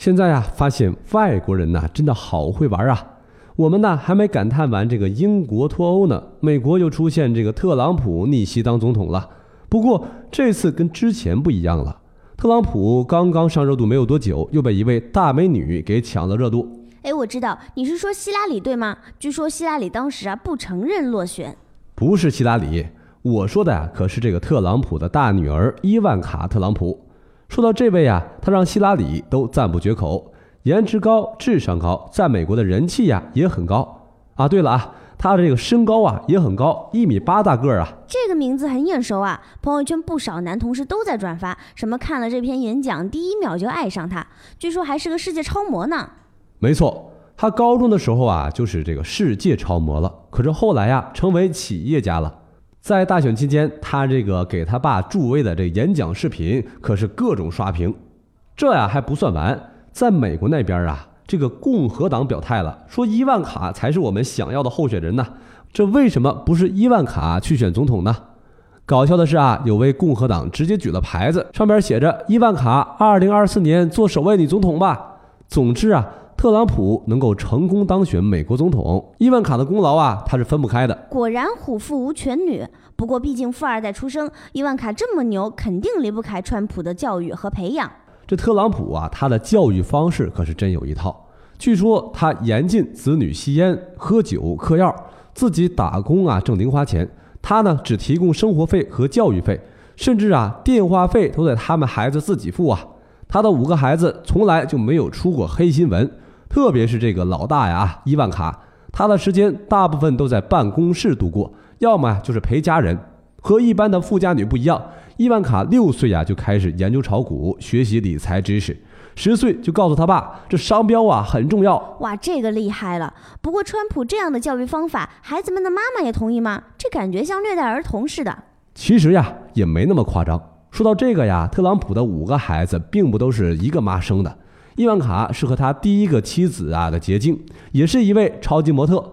现在啊，发现外国人呐，真的好会玩啊！我们呢还没感叹完这个英国脱欧呢，美国又出现这个特朗普逆袭当总统了。不过这次跟之前不一样了，特朗普刚刚上热度没有多久，又被一位大美女给抢了热度。哎，我知道你是说希拉里对吗？据说希拉里当时啊不承认落选。不是希拉里，我说的呀可是这个特朗普的大女儿伊万卡·特朗普。说到这位呀，他让希拉里都赞不绝口，颜值高，智商高，在美国的人气呀也很高啊。对了啊，他的这个身高啊也很高，一米八大个儿啊。这个名字很眼熟啊，朋友圈不少男同事都在转发，什么看了这篇演讲，第一秒就爱上他，据说还是个世界超模呢。没错，他高中的时候啊就是这个世界超模了，可是后来呀成为企业家了。在大选期间，他这个给他爸助威的这演讲视频可是各种刷屏。这呀还不算完，在美国那边啊，这个共和党表态了，说伊万卡才是我们想要的候选人呢。这为什么不是伊万卡去选总统呢？搞笑的是啊，有位共和党直接举了牌子，上边写着“伊万卡，二零二四年做首位女总统吧”。总之啊。特朗普能够成功当选美国总统，伊万卡的功劳啊，他是分不开的。果然虎父无犬女，不过毕竟富二代出生，伊万卡这么牛，肯定离不开川普的教育和培养。这特朗普啊，他的教育方式可是真有一套。据说他严禁子女吸烟、喝酒、嗑药，自己打工啊挣零花钱。他呢只提供生活费和教育费，甚至啊电话费都得他们孩子自己付啊。他的五个孩子从来就没有出过黑新闻。特别是这个老大呀，伊万卡，他的时间大部分都在办公室度过，要么就是陪家人。和一般的富家女不一样，伊万卡六岁呀就开始研究炒股，学习理财知识，十岁就告诉他爸，这商标啊很重要。哇，这个厉害了！不过川普这样的教育方法，孩子们的妈妈也同意吗？这感觉像虐待儿童似的。其实呀，也没那么夸张。说到这个呀，特朗普的五个孩子并不都是一个妈生的。伊万卡是和他第一个妻子啊的结晶，也是一位超级模特。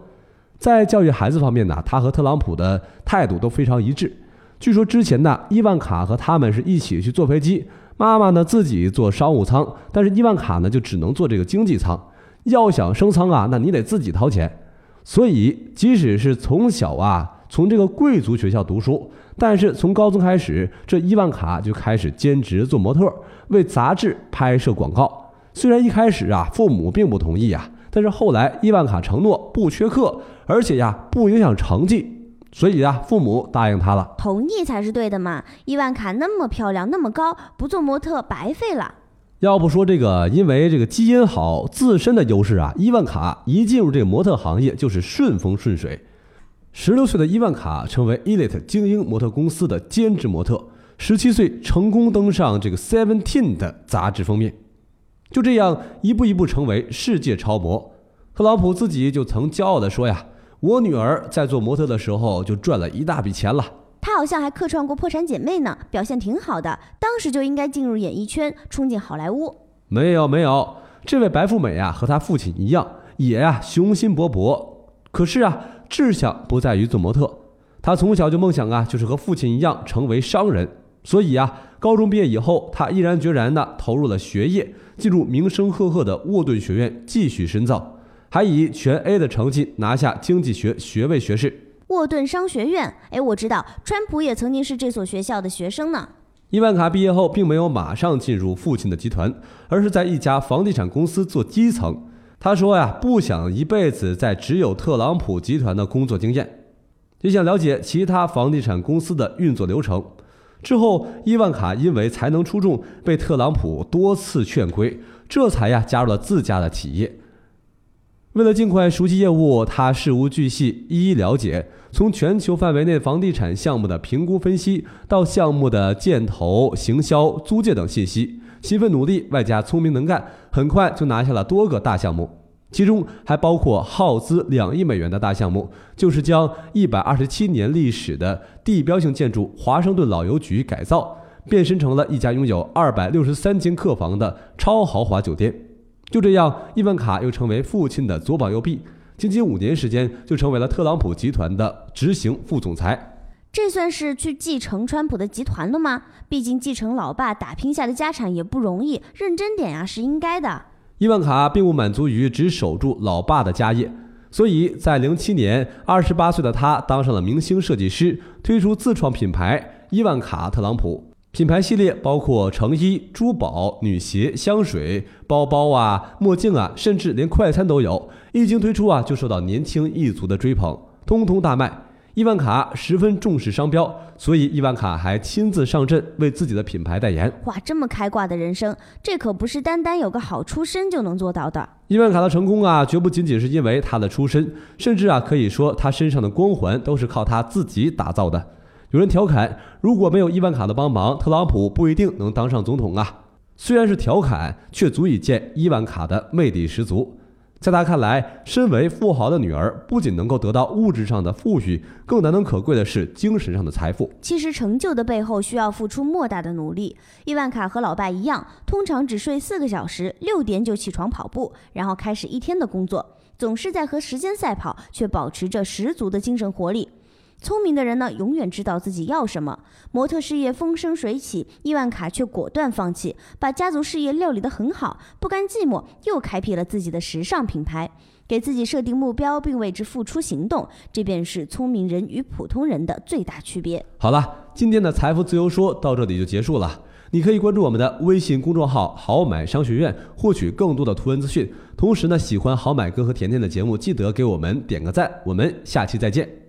在教育孩子方面呢，他和特朗普的态度都非常一致。据说之前呢，伊万卡和他们是一起去坐飞机，妈妈呢自己坐商务舱，但是伊万卡呢就只能坐这个经济舱。要想升舱啊，那你得自己掏钱。所以即使是从小啊从这个贵族学校读书，但是从高中开始，这伊万卡就开始兼职做模特，为杂志拍摄广告。虽然一开始啊，父母并不同意啊，但是后来伊万卡承诺不缺课，而且呀不影响成绩，所以呀父母答应他了。同意才是对的嘛！伊万卡那么漂亮，那么高，不做模特白费了。要不说这个，因为这个基因好，自身的优势啊，伊万卡一进入这个模特行业就是顺风顺水。十六岁的伊万卡成为 Elite 精英模特公司的兼职模特，十七岁成功登上这个 Seventeen 的杂志封面。就这样一步一步成为世界超模，特朗普自己就曾骄傲地说呀：“我女儿在做模特的时候就赚了一大笔钱了。”她好像还客串过《破产姐妹》呢，表现挺好的。当时就应该进入演艺圈，冲进好莱坞。没有没有，这位白富美啊，和她父亲一样，也呀雄心勃勃。可是啊，志向不在于做模特，她从小就梦想啊，就是和父亲一样成为商人。所以啊，高中毕业以后，他毅然决然地投入了学业。进入名声赫赫的沃顿学院继续深造，还以全 A 的成绩拿下经济学学位学士。沃顿商学院，哎，我知道，川普也曾经是这所学校的学生呢。伊万卡毕业后并没有马上进入父亲的集团，而是在一家房地产公司做基层。他说呀，不想一辈子在只有特朗普集团的工作经验，也想了解其他房地产公司的运作流程。之后，伊万卡因为才能出众，被特朗普多次劝归，这才呀加入了自家的企业。为了尽快熟悉业务，他事无巨细一一了解，从全球范围内房地产项目的评估分析，到项目的建投、行销、租借等信息，勤奋努力外加聪明能干，很快就拿下了多个大项目。其中还包括耗资两亿美元的大项目，就是将一百二十七年历史的地标性建筑华盛顿老邮局改造，变身成了一家拥有二百六十三间客房的超豪华酒店。就这样，伊万卡又成为父亲的左膀右臂，仅仅五年时间就成为了特朗普集团的执行副总裁。这算是去继承川普的集团了吗？毕竟继承老爸打拼下的家产也不容易，认真点呀是应该的。伊万卡并不满足于只守住老爸的家业，所以在零七年，二十八岁的他当上了明星设计师，推出自创品牌伊万卡特朗普。品牌系列包括成衣、珠宝、女鞋、香水、包包啊、墨镜啊，甚至连快餐都有。一经推出啊，就受到年轻一族的追捧，通通大卖。伊万卡十分重视商标，所以伊万卡还亲自上阵为自己的品牌代言。哇，这么开挂的人生，这可不是单单有个好出身就能做到的。伊万卡的成功啊，绝不仅仅是因为他的出身，甚至啊，可以说他身上的光环都是靠他自己打造的。有人调侃，如果没有伊万卡的帮忙，特朗普不一定能当上总统啊。虽然是调侃，却足以见伊万卡的魅力十足。在他看来，身为富豪的女儿不仅能够得到物质上的富裕，更难能可贵的是精神上的财富。其实，成就的背后需要付出莫大的努力。伊万卡和老爸一样，通常只睡四个小时，六点就起床跑步，然后开始一天的工作，总是在和时间赛跑，却保持着十足的精神活力。聪明的人呢，永远知道自己要什么。模特事业风生水起，伊万卡却果断放弃，把家族事业料理得很好。不甘寂寞，又开辟了自己的时尚品牌，给自己设定目标，并为之付出行动。这便是聪明人与普通人的最大区别。好了，今天的财富自由说到这里就结束了。你可以关注我们的微信公众号“好买商学院”，获取更多的图文资讯。同时呢，喜欢好买哥和甜甜的节目，记得给我们点个赞。我们下期再见。